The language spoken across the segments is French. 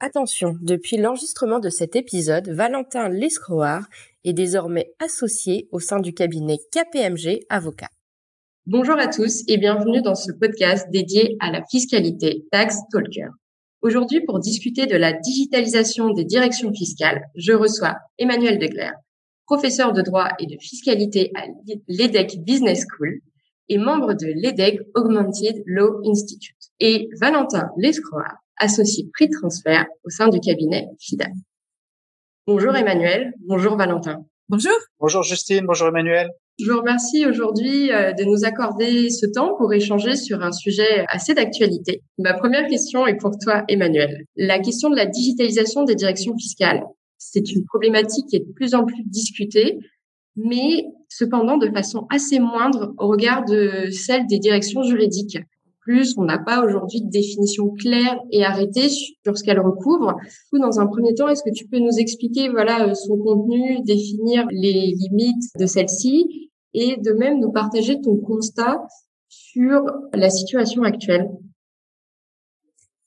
Attention, depuis l'enregistrement de cet épisode, Valentin Lescroard est désormais associé au sein du cabinet KPMG Avocat. Bonjour à tous et bienvenue dans ce podcast dédié à la fiscalité Tax Talker. Aujourd'hui, pour discuter de la digitalisation des directions fiscales, je reçois Emmanuel Degler, professeur de droit et de fiscalité à l'EDEC Business School et membre de l'EDEC Augmented Law Institute, et Valentin Lescroard, associé prix de transfert au sein du cabinet FIDA. Bonjour Emmanuel, bonjour Valentin. Bonjour. Bonjour Justine, bonjour Emmanuel. Je vous remercie aujourd'hui euh, de nous accorder ce temps pour échanger sur un sujet assez d'actualité. Ma première question est pour toi Emmanuel. La question de la digitalisation des directions fiscales. C'est une problématique qui est de plus en plus discutée, mais cependant de façon assez moindre au regard de celle des directions juridiques plus, on n'a pas aujourd'hui de définition claire et arrêtée sur ce qu'elle recouvre. Dans un premier temps, est-ce que tu peux nous expliquer voilà euh, son contenu, définir les limites de celle-ci et de même nous partager ton constat sur la situation actuelle?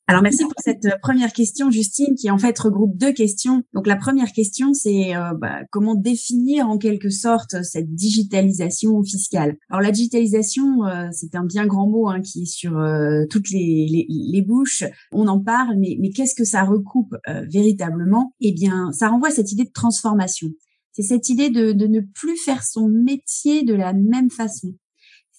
Alors merci pour cette euh, première question, Justine, qui en fait regroupe deux questions. Donc la première question, c'est euh, bah, comment définir en quelque sorte cette digitalisation fiscale? Alors la digitalisation, euh, c'est un bien grand mot hein, qui est sur toutes les, les, bouches. On en parle, mais, mais qu'est-ce que ça recoupe véritablement? Eh bien, ça renvoie à cette idée de transformation. C'est cette idée de, de ne plus faire son métier de la même façon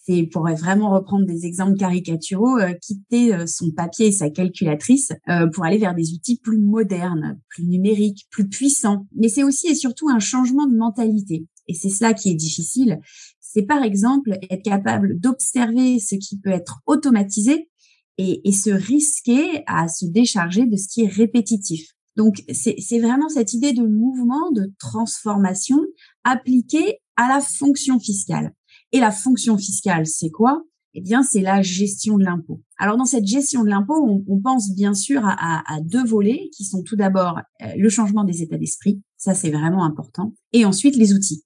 c'est pour vraiment reprendre des exemples caricaturaux, euh, quitter euh, son papier et sa calculatrice euh, pour aller vers des outils plus modernes, plus numériques, plus puissants. Mais c'est aussi et surtout un changement de mentalité. Et c'est cela qui est difficile. C'est par exemple être capable d'observer ce qui peut être automatisé et, et se risquer à se décharger de ce qui est répétitif. Donc, c'est vraiment cette idée de mouvement, de transformation appliquée à la fonction fiscale. Et la fonction fiscale, c'est quoi? Eh bien, c'est la gestion de l'impôt. Alors, dans cette gestion de l'impôt, on, pense bien sûr à, à, deux volets qui sont tout d'abord euh, le changement des états d'esprit, ça c'est vraiment important, et ensuite les outils.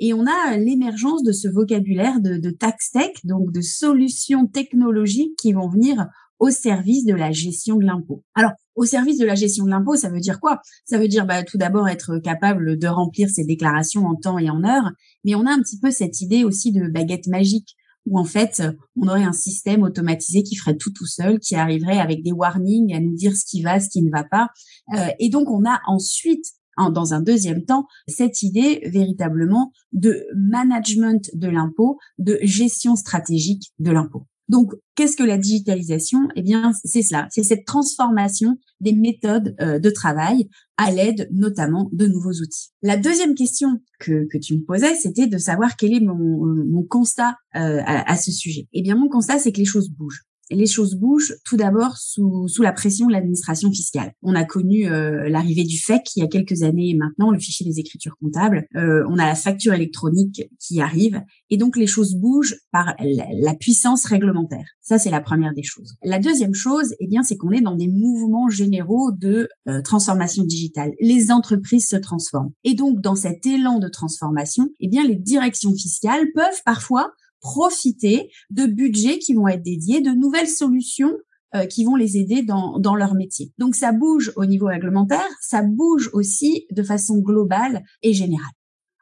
Et on a l'émergence de ce vocabulaire de, de tax tech, donc de solutions technologiques qui vont venir au service de la gestion de l'impôt. Alors, au service de la gestion de l'impôt, ça veut dire quoi? Ça veut dire bah, tout d'abord être capable de remplir ses déclarations en temps et en heure, mais on a un petit peu cette idée aussi de baguette magique où en fait on aurait un système automatisé qui ferait tout tout seul, qui arriverait avec des warnings à nous dire ce qui va, ce qui ne va pas. Euh, et donc on a ensuite dans un deuxième temps, cette idée véritablement de management de l'impôt, de gestion stratégique de l'impôt. Donc, qu'est-ce que la digitalisation? Eh bien, c'est cela, c'est cette transformation des méthodes euh, de travail à l'aide notamment de nouveaux outils. La deuxième question que, que tu me posais, c'était de savoir quel est mon, mon constat euh, à, ce sujet. Eh bien, mon constat, c'est que les choses bougent les choses bougent tout d'abord sous, sous la pression de l'administration fiscale. On a connu euh, l'arrivée du FEC il y a quelques années maintenant, le fichier des écritures comptables. Euh, on a la facture électronique qui arrive. Et donc les choses bougent par la, puissance réglementaire. Ça, c'est la première des choses. La deuxième chose, eh bien, c'est qu'on est dans des mouvements généraux de euh, transformation digitale. Les entreprises se transforment. Et donc, dans cet élan de transformation, eh bien, les directions fiscales peuvent parfois profiter de budgets qui vont être dédiés, de nouvelles solutions euh, qui vont les aider dans, dans leur métier. Donc ça bouge au niveau réglementaire, ça bouge aussi de façon globale et générale.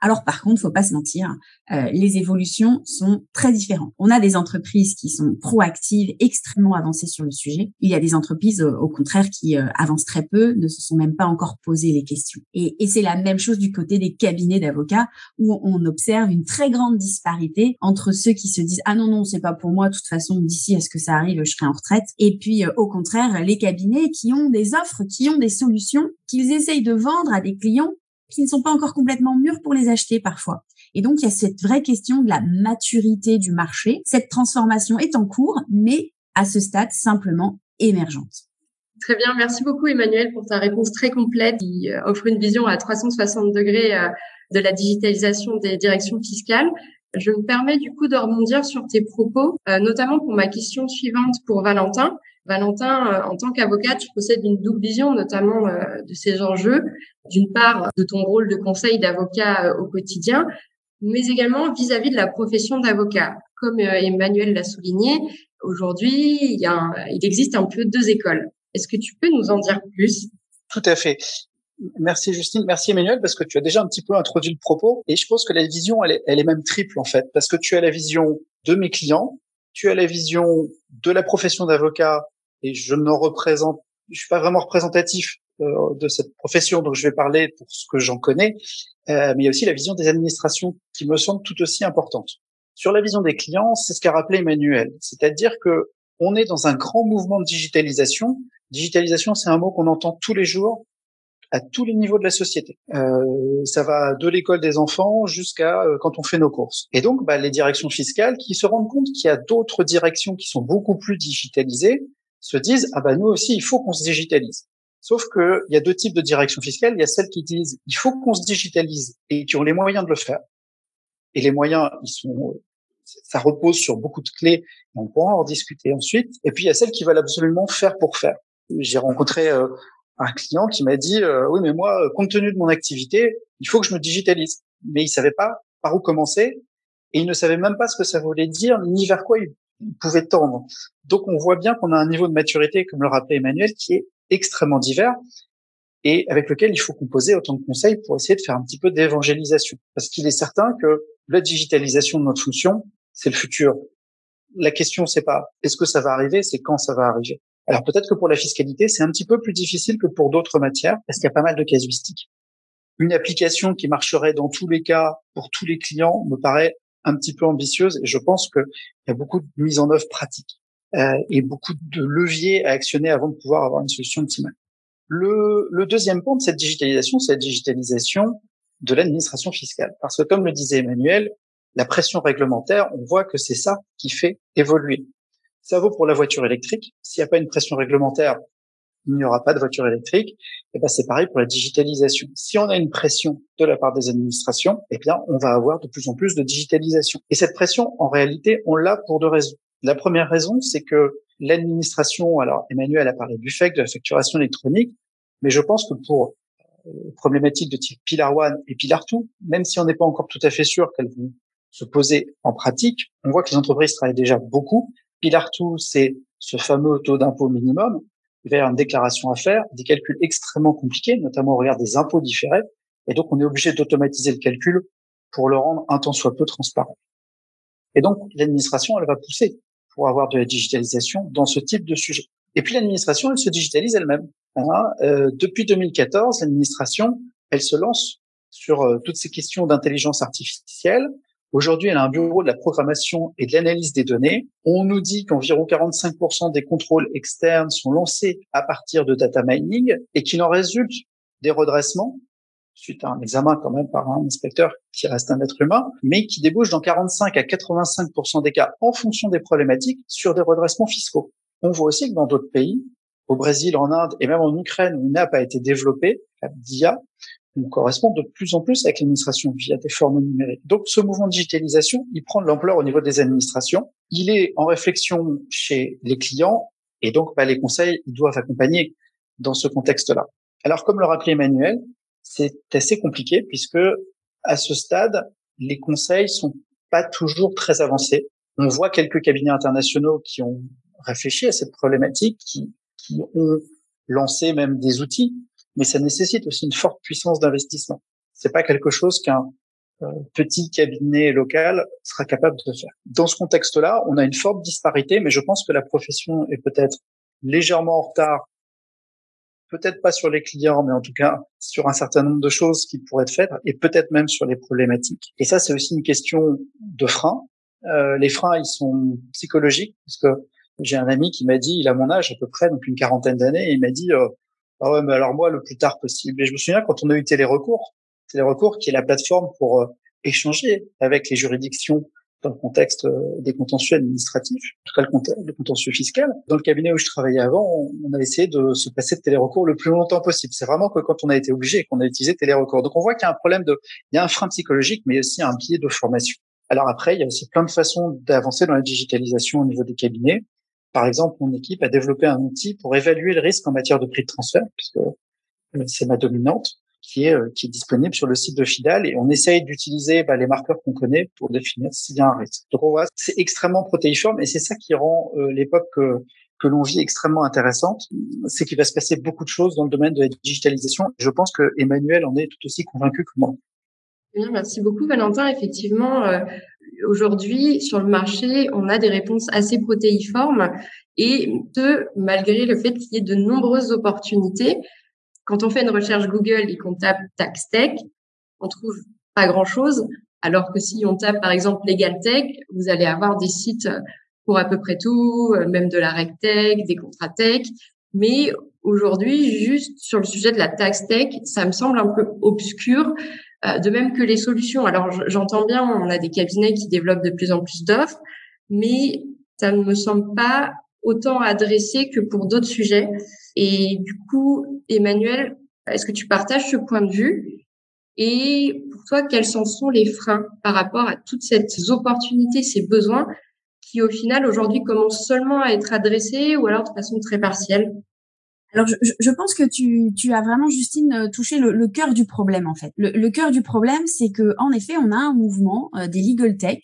Alors par contre, faut pas se mentir, euh, les évolutions sont très différentes. On a des entreprises qui sont proactives, extrêmement avancées sur le sujet. Il y a des entreprises, euh, au contraire, qui euh, avancent très peu, ne se sont même pas encore posé les questions. Et, et c'est la même chose du côté des cabinets d'avocats, où on observe une très grande disparité entre ceux qui se disent ah non non c'est pas pour moi, de toute façon d'ici à ce que ça arrive, je serai en retraite, et puis au contraire les cabinets qui ont des offres, qui ont des solutions qu'ils essayent de vendre à des clients qui ne sont pas encore complètement mûrs pour les acheter parfois. Et donc, il y a cette vraie question de la maturité du marché. Cette transformation est en cours, mais à ce stade simplement émergente. Très bien, merci beaucoup Emmanuel pour ta réponse très complète qui euh, offre une vision à 360 degrés euh, de la digitalisation des directions fiscales. Je me permets du coup de rebondir sur tes propos, euh, notamment pour ma question suivante pour Valentin. Valentin, euh, en tant qu'avocat, tu possèdes une double vision, notamment euh, de ces enjeux. D'une part, de ton rôle de conseil d'avocat euh, au quotidien, mais également vis-à-vis de la profession d'avocat. Comme Emmanuel l'a souligné, aujourd'hui, il, il existe un peu deux écoles. Est-ce que tu peux nous en dire plus? Tout à fait. Merci Justine, merci Emmanuel, parce que tu as déjà un petit peu introduit le propos. Et je pense que la vision, elle est, elle est même triple en fait, parce que tu as la vision de mes clients, tu as la vision de la profession d'avocat, et je ne représente, je suis pas vraiment représentatif euh, de cette profession, donc je vais parler pour ce que j'en connais, euh, mais il y a aussi la vision des administrations qui me semble tout aussi importante. Sur la vision des clients, c'est ce qu'a rappelé Emmanuel, c'est-à-dire que on est dans un grand mouvement de digitalisation. Digitalisation, c'est un mot qu'on entend tous les jours à tous les niveaux de la société. Euh, ça va de l'école des enfants jusqu'à euh, quand on fait nos courses. Et donc, bah, les directions fiscales qui se rendent compte qu'il y a d'autres directions qui sont beaucoup plus digitalisées se disent ah bah nous aussi il faut qu'on se digitalise. Sauf que il y a deux types de directions fiscales. Il y a celles qui disent il faut qu'on se digitalise et qui ont les moyens de le faire. Et les moyens, ils sont, ça repose sur beaucoup de clés. on pourra en discuter ensuite. Et puis il y a celles qui veulent absolument faire pour faire. J'ai rencontré euh, un client qui m'a dit euh, oui mais moi compte tenu de mon activité il faut que je me digitalise mais il savait pas par où commencer et il ne savait même pas ce que ça voulait dire ni vers quoi il, pouvait tendre. Donc on voit bien qu'on a un niveau de maturité comme le rappelait Emmanuel qui est extrêmement divers et avec lequel il faut composer autant de conseils pour essayer de faire un petit peu d'évangélisation. Parce qu'il est certain que la digitalisation de notre fonction c'est le futur. La question c'est pas est-ce que ça va arriver c'est quand ça va arriver. Alors peut-être que pour la fiscalité, c'est un petit peu plus difficile que pour d'autres matières, parce qu'il y a pas mal de casuistiques. Une application qui marcherait dans tous les cas pour tous les clients me paraît un petit peu ambitieuse et je pense qu'il y a beaucoup de mise en œuvre pratique euh, et beaucoup de leviers à actionner avant de pouvoir avoir une solution optimale. Le, le deuxième point de cette digitalisation, c'est la digitalisation de l'administration fiscale. Parce que comme le disait Emmanuel, la pression réglementaire, on voit que c'est ça qui fait évoluer. Ça vaut pour la voiture électrique. S'il n'y a pas une pression réglementaire, il n'y aura pas de voiture électrique. Et eh ben c'est pareil pour la digitalisation. Si on a une pression de la part des administrations, eh bien on va avoir de plus en plus de digitalisation. Et cette pression, en réalité, on l'a pour deux raisons. La première raison, c'est que l'administration, alors Emmanuel a parlé du fait de la facturation électronique, mais je pense que pour euh, problématiques de type Pilar One et Pilar 2, même si on n'est pas encore tout à fait sûr qu'elles vont se poser en pratique, on voit que les entreprises travaillent déjà beaucoup Pilar 2, c'est ce fameux taux d'impôt minimum. Il y avoir une déclaration à faire, des calculs extrêmement compliqués, notamment au regard des impôts différés. Et donc, on est obligé d'automatiser le calcul pour le rendre un tant soit peu transparent. Et donc, l'administration, elle va pousser pour avoir de la digitalisation dans ce type de sujet. Et puis, l'administration, elle se digitalise elle-même. Hein. Euh, depuis 2014, l'administration, elle se lance sur euh, toutes ces questions d'intelligence artificielle, Aujourd'hui, elle a un bureau de la programmation et de l'analyse des données. On nous dit qu'environ 45% des contrôles externes sont lancés à partir de data mining et qu'il en résulte des redressements suite à un examen quand même par un inspecteur qui reste un être humain, mais qui débouche dans 45 à 85% des cas en fonction des problématiques sur des redressements fiscaux. On voit aussi que dans d'autres pays, au Brésil, en Inde et même en Ukraine où une app a été développée, d'IA, on correspond de plus en plus avec l'administration via des formes numériques. Donc ce mouvement de digitalisation, il prend de l'ampleur au niveau des administrations. Il est en réflexion chez les clients et donc bah, les conseils ils doivent accompagner dans ce contexte-là. Alors comme le rappelait Emmanuel, c'est assez compliqué puisque à ce stade, les conseils sont pas toujours très avancés. On voit quelques cabinets internationaux qui ont réfléchi à cette problématique, qui ont lancé même des outils mais ça nécessite aussi une forte puissance d'investissement. C'est pas quelque chose qu'un euh, petit cabinet local sera capable de faire. Dans ce contexte-là, on a une forte disparité, mais je pense que la profession est peut-être légèrement en retard, peut-être pas sur les clients, mais en tout cas sur un certain nombre de choses qui pourraient être faites, et peut-être même sur les problématiques. Et ça, c'est aussi une question de frein. Euh, les freins, ils sont psychologiques, parce que j'ai un ami qui m'a dit, il a mon âge à peu près, donc une quarantaine d'années, et il m'a dit, euh, ah ouais, mais alors moi, le plus tard possible. Et je me souviens quand on a eu Télérecours, Télérecours qui est la plateforme pour euh, échanger avec les juridictions dans le contexte euh, des contentieux administratifs, en tout cas le, contentieux fiscal. Dans le cabinet où je travaillais avant, on, a essayé de se passer de télérecours le plus longtemps possible. C'est vraiment que quand on a été obligé qu'on a utilisé télérecours. Donc on voit qu'il y a un problème de, il y a un frein psychologique, mais aussi un biais de formation. Alors après, il y a aussi plein de façons d'avancer dans la digitalisation au niveau des cabinets. Par exemple, mon équipe a développé un outil pour évaluer le risque en matière de prix de transfert, puisque euh, c'est ma dominante, qui est, euh, qui est disponible sur le site de Fidal, et on essaye d'utiliser bah, les marqueurs qu'on connaît pour définir s'il y a un risque. Donc on voit, c'est extrêmement protéiforme, et c'est ça qui rend euh, l'époque que, que l'on vit extrêmement intéressante, c'est qu'il va se passer beaucoup de choses dans le domaine de la digitalisation. Je pense que Emmanuel en est tout aussi convaincu que moi. Merci beaucoup Valentin. Effectivement, aujourd'hui sur le marché, on a des réponses assez protéiformes et ce, malgré le fait qu'il y ait de nombreuses opportunités. Quand on fait une recherche Google et qu'on tape tax tech, on trouve pas grand chose. Alors que si on tape par exemple legal tech, vous allez avoir des sites pour à peu près tout, même de la tech, des contrats tech. Mais aujourd'hui, juste sur le sujet de la tax tech, ça me semble un peu obscur, de même que les solutions. Alors j'entends bien, on a des cabinets qui développent de plus en plus d'offres, mais ça ne me semble pas autant adressé que pour d'autres sujets. Et du coup, Emmanuel, est-ce que tu partages ce point de vue? Et pour toi, quels sont les freins par rapport à toutes ces opportunités, ces besoins qui au final aujourd'hui commencent seulement à être adressés ou alors de façon très partielle? Alors, je, je, pense que tu, as vraiment, Justine, euh, touché le, cœur du problème, en fait. Le, cœur du problème, c'est que, en effet, on a un mouvement euh, des legal tech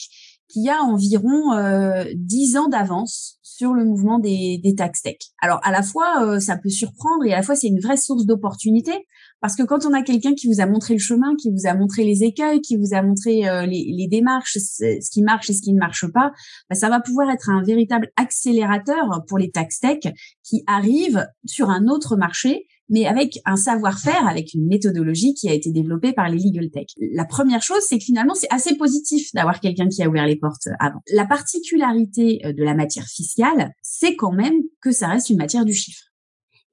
qui a environ euh, 10 ans d'avance sur le mouvement des, des tax tech. Alors, à la fois, euh, ça peut surprendre et à la fois, c'est une vraie source d'opportunité parce que quand on a quelqu'un qui vous a montré le chemin, qui vous a montré les écueils, qui vous a montré euh, les, les, démarches, ce qui marche et ce qui ne marche pas, bah, ça va pouvoir être un véritable accélérateur pour les tax tech qui arrivent sur un autre marché mais avec un savoir-faire, avec une méthodologie qui a été développée par les legal tech. La première chose, c'est que finalement, c'est assez positif d'avoir quelqu'un qui a ouvert les portes avant. La particularité euh, de la matière fiscale, c'est quand même que ça reste une matière du chiffre.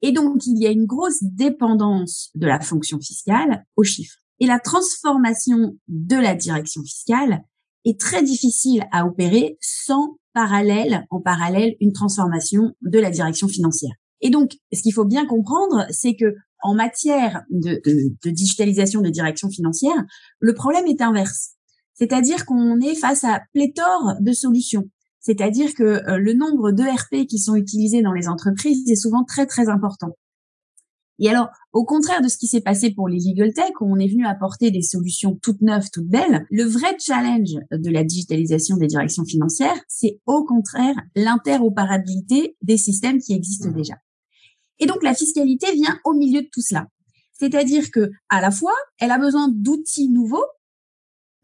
Et donc, il y a une grosse dépendance de la fonction fiscale au chiffre. Et la transformation de la direction fiscale est très difficile à opérer sans parallèle, en parallèle, une transformation de la direction financière. Et donc, ce qu'il faut bien comprendre, c'est que en matière de, digitalisation de direction financière, le problème est inverse. C'est-à-dire qu'on est face à pléthore de solutions. C'est-à-dire que euh, le nombre de RP qui sont utilisés dans les entreprises est souvent très très important. Et alors, au contraire de ce qui s'est passé pour les legal tech, où on est venu apporter des solutions toutes neuves, toutes belles, le vrai challenge de la digitalisation des directions financières, c'est au contraire l'interopérabilité des systèmes qui existent déjà. Et donc la fiscalité vient au milieu de tout cela. C'est-à-dire que à la fois, elle a besoin d'outils nouveaux,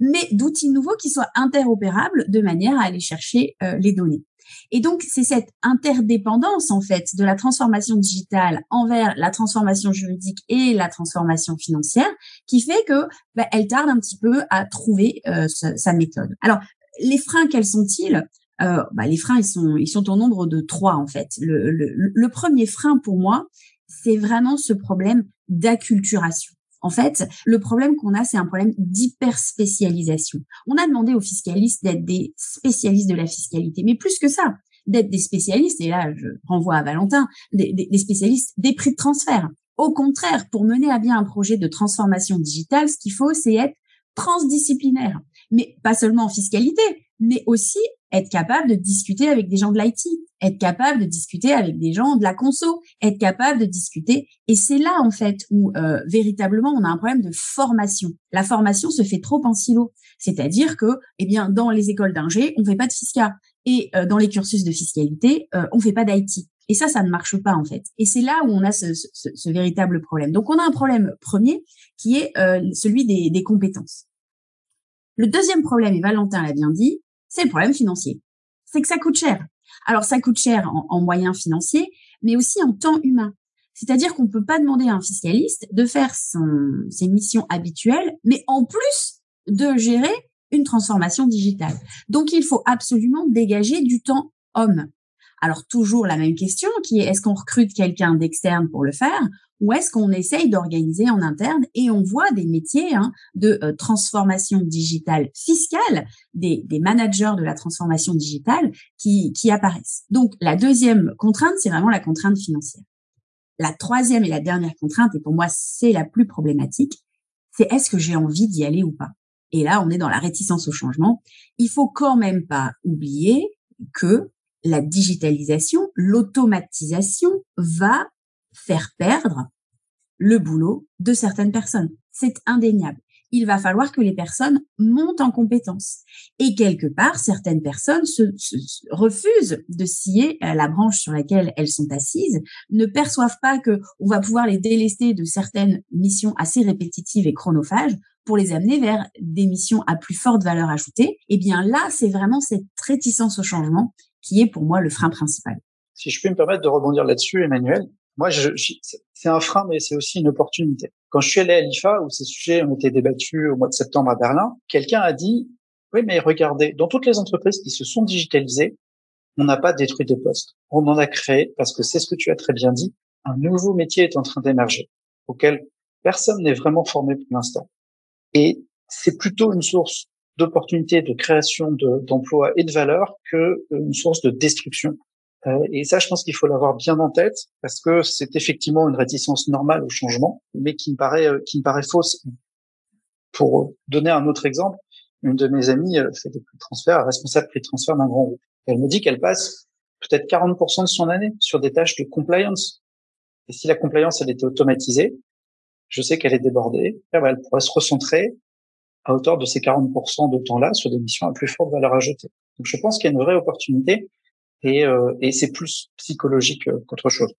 mais d'outils nouveaux qui soient interopérables de manière à aller chercher euh, les données. Et donc c'est cette interdépendance en fait de la transformation digitale envers la transformation juridique et la transformation financière qui fait que bah, elle tarde un petit peu à trouver euh, sa méthode. Alors les freins, quels sont-ils? Euh, bah, les freins, ils sont, ils sont au nombre de trois en fait. Le, le, le premier frein pour moi, c'est vraiment ce problème d'acculturation. En fait, le problème qu'on a, c'est un problème d'hyperspécialisation. On a demandé aux fiscalistes d'être des spécialistes de la fiscalité, mais plus que ça, d'être des spécialistes, et là je renvoie à Valentin, des, spécialistes des prix de transfert. Au contraire, pour mener à bien un projet de transformation digitale, ce qu'il faut, c'est être transdisciplinaire, mais pas seulement en fiscalité, mais aussi être capable de discuter avec des gens de l'IT, être capable de discuter avec des gens de la conso, être capable de discuter. Et c'est là, en fait, où euh, véritablement, on a un problème de formation. La formation se fait trop en silo. C'est-à-dire que, eh bien, dans les écoles d'ingé, on fait pas de fiscal. Et euh, dans les cursus de fiscalité, euh, on fait pas d'IT. Et ça, ça ne marche pas, en fait. Et c'est là où on a ce, ce, ce, véritable problème. Donc, on a un problème premier qui est euh, celui des, des compétences. Le deuxième problème, et Valentin l'a bien dit, c'est le problème financier. C'est que ça coûte cher. Alors ça coûte cher en, moyens financiers, mais aussi en temps humain. C'est-à-dire qu'on ne peut pas demander à un fiscaliste de faire ses missions habituelles, mais en plus de gérer une transformation digitale. Donc il faut absolument dégager du temps homme. Alors toujours la même question qui est est-ce qu'on recrute quelqu'un d'externe pour le faire ou est-ce qu'on essaye d'organiser en interne et on voit des métiers hein, de euh, transformation digitale fiscale, des, des, managers de la transformation digitale qui, qui apparaissent. Donc la deuxième contrainte, c'est vraiment la contrainte financière. La troisième et la dernière contrainte, et pour moi c'est la plus problématique, c'est est-ce que j'ai envie d'y aller ou pas? Et là, on est dans la réticence au changement. Il faut quand même pas oublier que la digitalisation, l'automatisation va faire perdre le boulot de certaines personnes. C'est indéniable. il va falloir que les personnes montent en compétences. Et quelque part, certaines personnes se, refusent de scier la branche sur laquelle elles sont assises, ne perçoivent pas que on va pouvoir les délester de certaines missions assez répétitives et chronophages pour les amener vers des missions à plus forte valeur ajoutée. Eh bien là, c'est vraiment cette réticence au changement qui est pour moi le frein principal. Si je peux me permettre de rebondir là-dessus, Emmanuel, moi, je, c'est un frein, mais c'est aussi une opportunité. Quand je suis allé à l'IFA, où ces sujets ont été débattus au mois de septembre à Berlin, quelqu'un a dit, oui, mais regardez, dans toutes les entreprises qui se sont digitalisées, on n'a pas détruit des postes. On en a créé, parce que c'est ce que tu as très bien dit, un nouveau métier est en train d'émerger, auquel personne n'est vraiment formé pour l'instant. Et c'est plutôt une source d'opportunités de création d'emplois et de valeur que une source de destruction euh, et ça, je pense qu'il faut l'avoir bien en tête parce que c'est effectivement une réticence normale au changement, mais qui me paraît euh, qui me paraît fausse. Pour donner un autre exemple, une de mes amies euh, fait des prix de transfert, responsable prix de transfert d'un grand groupe. Elle me dit qu'elle passe peut-être 40% de son année sur des tâches de compliance. Et si la compliance elle était automatisée, je sais qu'elle est débordée, elle pourrait se recentrer à hauteur de ces 40% de temps-là sur des missions à plus forte valeur ajoutée. Donc je pense qu'il y a une vraie opportunité et, euh, et c'est plus psychologique euh, qu'autre chose.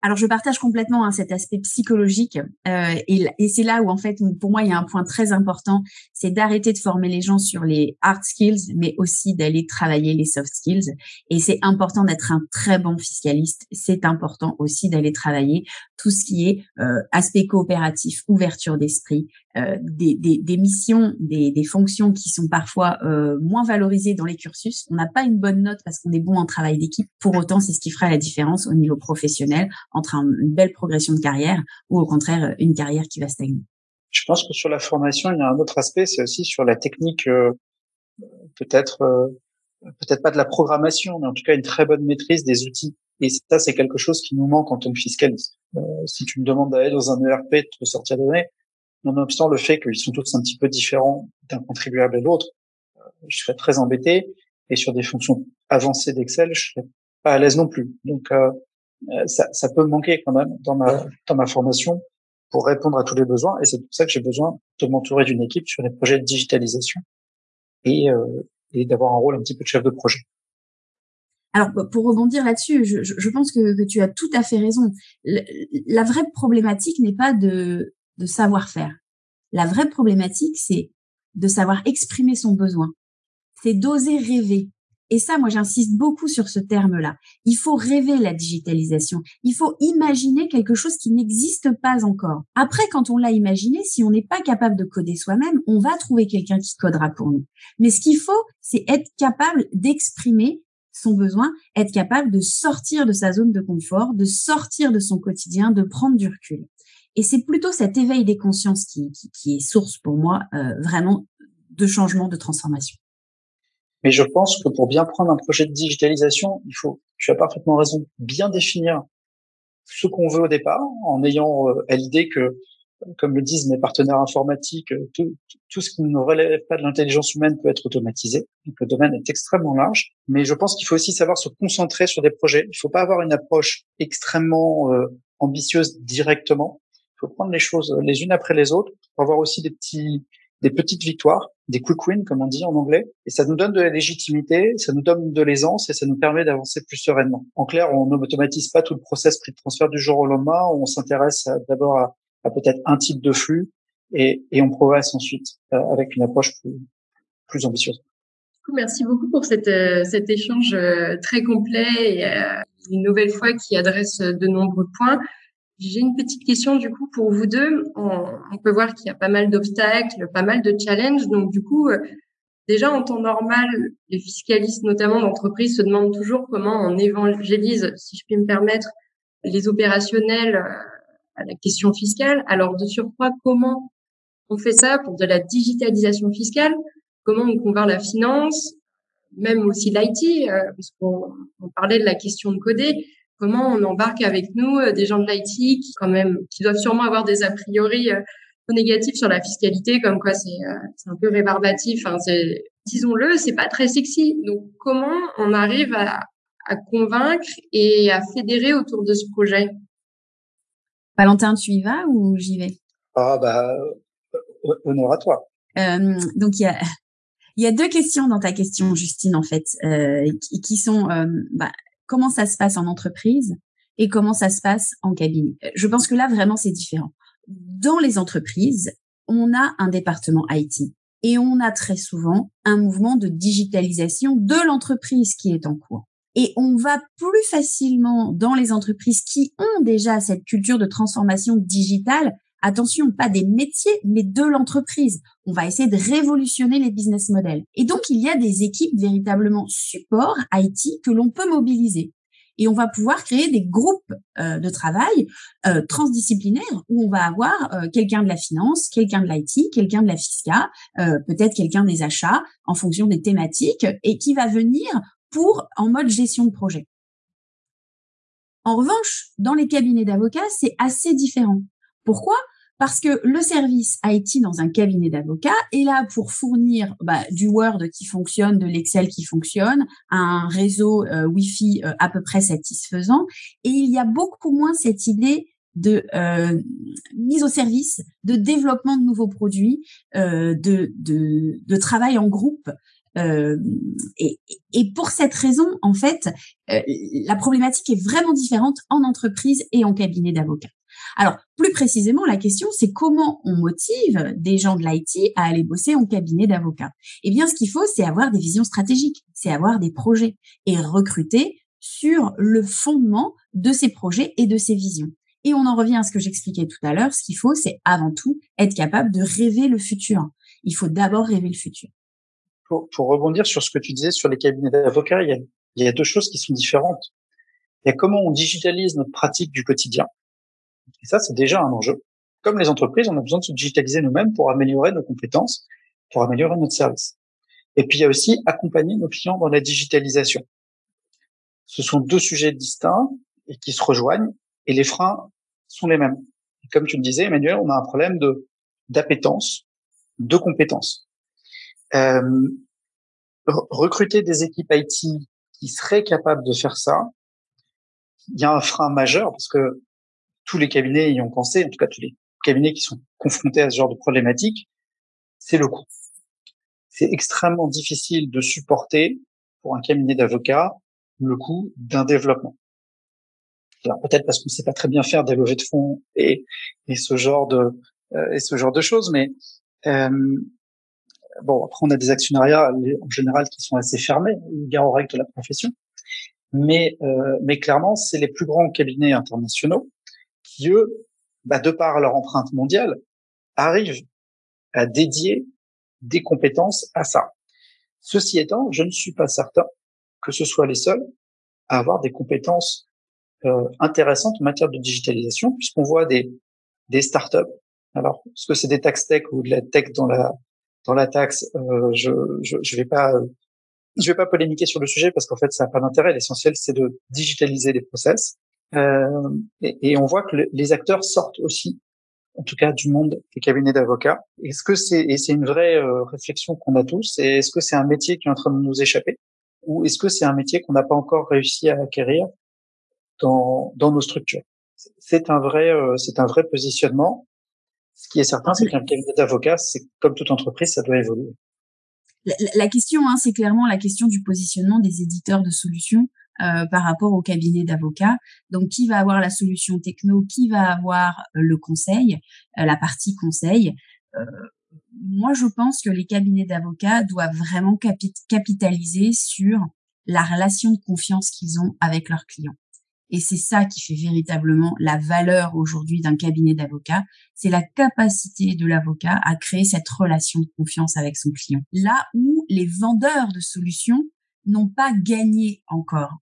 Alors je partage complètement hein, cet aspect psychologique euh, et, et c'est là où en fait pour moi il y a un point très important, c'est d'arrêter de former les gens sur les hard skills, mais aussi d'aller travailler les soft skills. Et c'est important d'être un très bon fiscaliste. C'est important aussi d'aller travailler tout ce qui est euh, aspect coopératif, ouverture d'esprit, euh, des, des, des, missions, des, des, fonctions qui sont parfois euh, moins valorisées dans les cursus. On n'a pas une bonne note parce qu'on est bon en travail d'équipe. Pour autant, c'est ce qui fera la différence au niveau professionnel entre une belle progression de carrière ou au contraire une carrière qui va stagner. Je pense que sur la formation, il y a un autre aspect, c'est aussi sur la technique, euh, peut-être peut-être pas de la programmation, mais en tout cas une très bonne maîtrise des outils. Et ça, c'est quelque chose qui nous manque en tant que fiscaliste. si tu me demandes d'aller dans un ERP, de te sortir des données, Nonobstant le fait qu'ils sont tous un petit peu différents d'un contribuable à l'autre, euh, je serais très embêté. Et sur des fonctions avancées d'Excel, je serais pas à l'aise non plus. Donc euh, euh, ça, ça, peut me manquer quand même dans ma dans ma formation pour répondre à tous les besoins. Et c'est pour ça que j'ai besoin de m'entourer d'une équipe sur les projets de digitalisation et, et d'avoir un rôle un petit peu de chef de projet. Alors, pour rebondir là-dessus, je, pense que, tu as tout à fait raison. la vraie problématique n'est pas de de savoir-faire. La vraie problématique, c'est de savoir exprimer son besoin. C'est d'oser rêver. Et ça, moi, j'insiste beaucoup sur ce terme-là. Il faut rêver la digitalisation. Il faut imaginer quelque chose qui n'existe pas encore. Après, quand on l'a imaginé, si on n'est pas capable de coder soi-même, on va trouver quelqu'un qui codera pour nous. Mais ce qu'il faut, c'est être capable d'exprimer son besoin, être capable de sortir de sa zone de confort, de sortir de son quotidien, de prendre du recul. Et c'est plutôt cet éveil des consciences qui, est source pour moi euh, vraiment de changement, de transformation. Mais je pense que pour bien prendre un projet de digitalisation, il faut, tu as parfaitement raison, bien définir ce qu'on veut au départ, en ayant euh, l'idée que, comme le disent mes partenaires informatiques, euh, tout, tout ce qui ne relève pas de l'intelligence humaine peut être automatisé. Donc le domaine est extrêmement large. Mais je pense qu'il faut aussi savoir se concentrer sur des projets. Il ne faut pas avoir une approche extrêmement ambitieuse directement. Il faut prendre les choses les unes après les autres pour avoir aussi des petits, des petites victoires, des quick wins, comme on dit en anglais. Et ça nous donne de la légitimité, ça nous donne de l'aisance et ça nous permet d'avancer plus sereinement. En clair, on n'automatise pas tout le process prix de transfert du jour au lendemain. On s'intéresse d'abord à, peut-être un type de flux et, et on progresse ensuite euh, avec une approche plus, plus ambitieuse. Merci beaucoup pour cette, euh, cet échange euh, très complet et une nouvelle fois qui adresse de nombreux points. J'ai une petite question du coup pour vous deux. On, on peut voir qu'il y a pas mal d'obstacles, pas mal de challenges. Donc du coup, déjà en temps normal, les fiscalistes notamment d'entreprise se demandent toujours comment on évangélise, si je puis me permettre, les opérationnels à la question fiscale. Alors de surcroît, comment on fait ça pour de la digitalisation fiscale? Comment on convainc la finance, même aussi l'IT, euh, parce qu'on on parlait de la question de coder comment on embarque avec nous euh, des gens de l'IT qui quand même qui doivent sûrement avoir des a priori euh, négatifs sur la fiscalité, comme quoi c'est euh, un peu rébarbatif. C'est disons-le, c'est pas très sexy. Donc comment on arrive à, à convaincre et à fédérer autour de ce projet? Valentin, tu y vas ou j'y vais? Ah bah honneur à toi. Euh, donc il y a il y a deux questions dans ta question, Justine, en fait, euh, qui, qui, sont euh, bah, comment ça se passe en entreprise et comment ça se passe en cabinet? Je pense que là vraiment c'est différent. Dans les entreprises, on a un département IT et on a très souvent un mouvement de digitalisation de l'entreprise qui est en cours. Et on va plus facilement dans les entreprises qui ont déjà cette culture de transformation digitale. Attention, pas des métiers, mais de l'entreprise. On va essayer de révolutionner les business models. Et donc, il y a des équipes véritablement support IT que l'on peut mobiliser et on va pouvoir créer des groupes euh, de travail euh, transdisciplinaires où on va avoir euh, quelqu'un de la finance, quelqu'un de l'IT, quelqu'un de la fisca, peut-être quelqu'un des achats en fonction des thématiques et qui va venir pour en mode gestion de projet. En revanche, dans les cabinets d'avocats, c'est assez différent. Pourquoi? Parce que le service IT dans un cabinet d'avocats est là pour fournir bah, du Word qui fonctionne, de l'Excel qui fonctionne, un réseau euh, Wi-Fi euh, à peu près satisfaisant. Et il y a beaucoup moins cette idée de euh, mise au service, de développement de nouveaux produits, de, de, de, travail en groupe. Et, et, pour cette raison, en fait, la problématique est vraiment différente en entreprise et en cabinet d'avocats. Alors, plus précisément, la question, c'est comment on motive des gens de l'IT à aller bosser en cabinet d'avocat. Eh bien, ce qu'il faut, c'est avoir des visions stratégiques, c'est avoir des projets et recruter sur le fondement de ces projets et de ces visions. Et on en revient à ce que j'expliquais tout à l'heure. Ce qu'il faut, c'est avant tout être capable de rêver le futur. Il faut d'abord rêver le futur. Pour, rebondir sur ce que tu disais sur les cabinets d'avocats, il y a deux choses qui sont différentes. Il y a comment on digitalise notre pratique du quotidien et ça, c'est déjà un enjeu. Comme les entreprises, on a besoin de se digitaliser nous-mêmes pour améliorer nos compétences, pour améliorer notre service. Et puis, il y a aussi accompagner nos clients dans la digitalisation. Ce sont deux sujets distincts et qui se rejoignent, et les freins sont les mêmes. comme tu le disais, Emmanuel, on a un problème de d'appétence, de compétences. Euh, recruter des équipes IT qui seraient capables de faire ça, il y a un frein majeur parce que tous les cabinets y ont pensé, en tout cas tous les cabinets qui sont confrontés à ce genre de problématique, c'est le coût. C'est extrêmement difficile de supporter pour un cabinet d'avocats le coût d'un développement. peut-être parce qu'on ne sait pas très bien faire des levées de fonds et, et ce genre de euh, et ce genre de choses, mais euh, bon après on a des actionnariats en général qui sont assez fermés, gare aux règles de la profession, mais euh, mais clairement c'est les plus grands cabinets internationaux qui, eux, bah, de par leur empreinte mondiale, arrivent à dédier des compétences à ça. Ceci étant, je ne suis pas certain que ce soit les seuls à avoir des compétences euh, intéressantes en matière de digitalisation, puisqu'on voit des, des startups. Alors, est-ce que c'est des tax tech ou de la tech dans la dans la taxe euh, Je je, je vais pas je vais pas polémiquer sur le sujet parce qu'en fait ça n'a pas d'intérêt. L'essentiel c'est de digitaliser les process. Euh, et, on voit que les acteurs sortent aussi, en tout cas du monde des cabinets d'avocats. Est-ce que c'est et c'est une vraie euh, réflexion qu'on a tous Et est-ce que c'est un métier qui est en train de nous échapper? Ou est-ce que c'est un métier qu'on n'a pas encore réussi à acquérir dans dans nos structures? C'est un vrai euh, c'est un vrai positionnement. Ce qui est certain, c'est qu'un cabinet d'avocats, c'est comme toute entreprise, ça doit évoluer. La, la question, hein, c'est clairement la question du positionnement des éditeurs de solutions. Euh, par rapport au cabinet d'avocats. Donc, qui va avoir la solution techno, qui va avoir euh, le conseil, euh, la partie conseil. moi, je pense que les cabinets d'avocats doivent vraiment capitaliser sur la relation de confiance qu'ils ont avec leurs clients. Et c'est ça qui fait véritablement la valeur aujourd'hui d'un cabinet d'avocats. C'est la capacité de l'avocat à créer cette relation de confiance avec son client. Là où les vendeurs de solutions n'ont pas gagné encore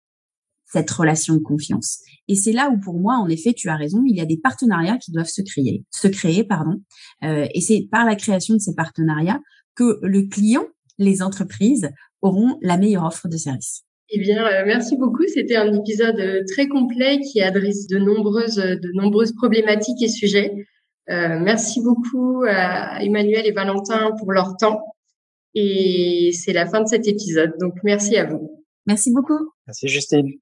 cette relation de confiance. Et c'est là où, pour moi, en effet, tu as raison, il y a des partenariats qui doivent se créer, se créer, pardon. Euh, et c'est par la création de ces partenariats que le client, les entreprises, auront la meilleure offre de service. Eh bien, euh, merci beaucoup. C'était un épisode euh, très complet qui adresse de nombreuses, de nombreuses problématiques et sujets. merci beaucoup à Emmanuel et Valentin pour leur temps. Et c'est la fin de cet épisode. Donc, merci à vous. Merci beaucoup. Merci Justine.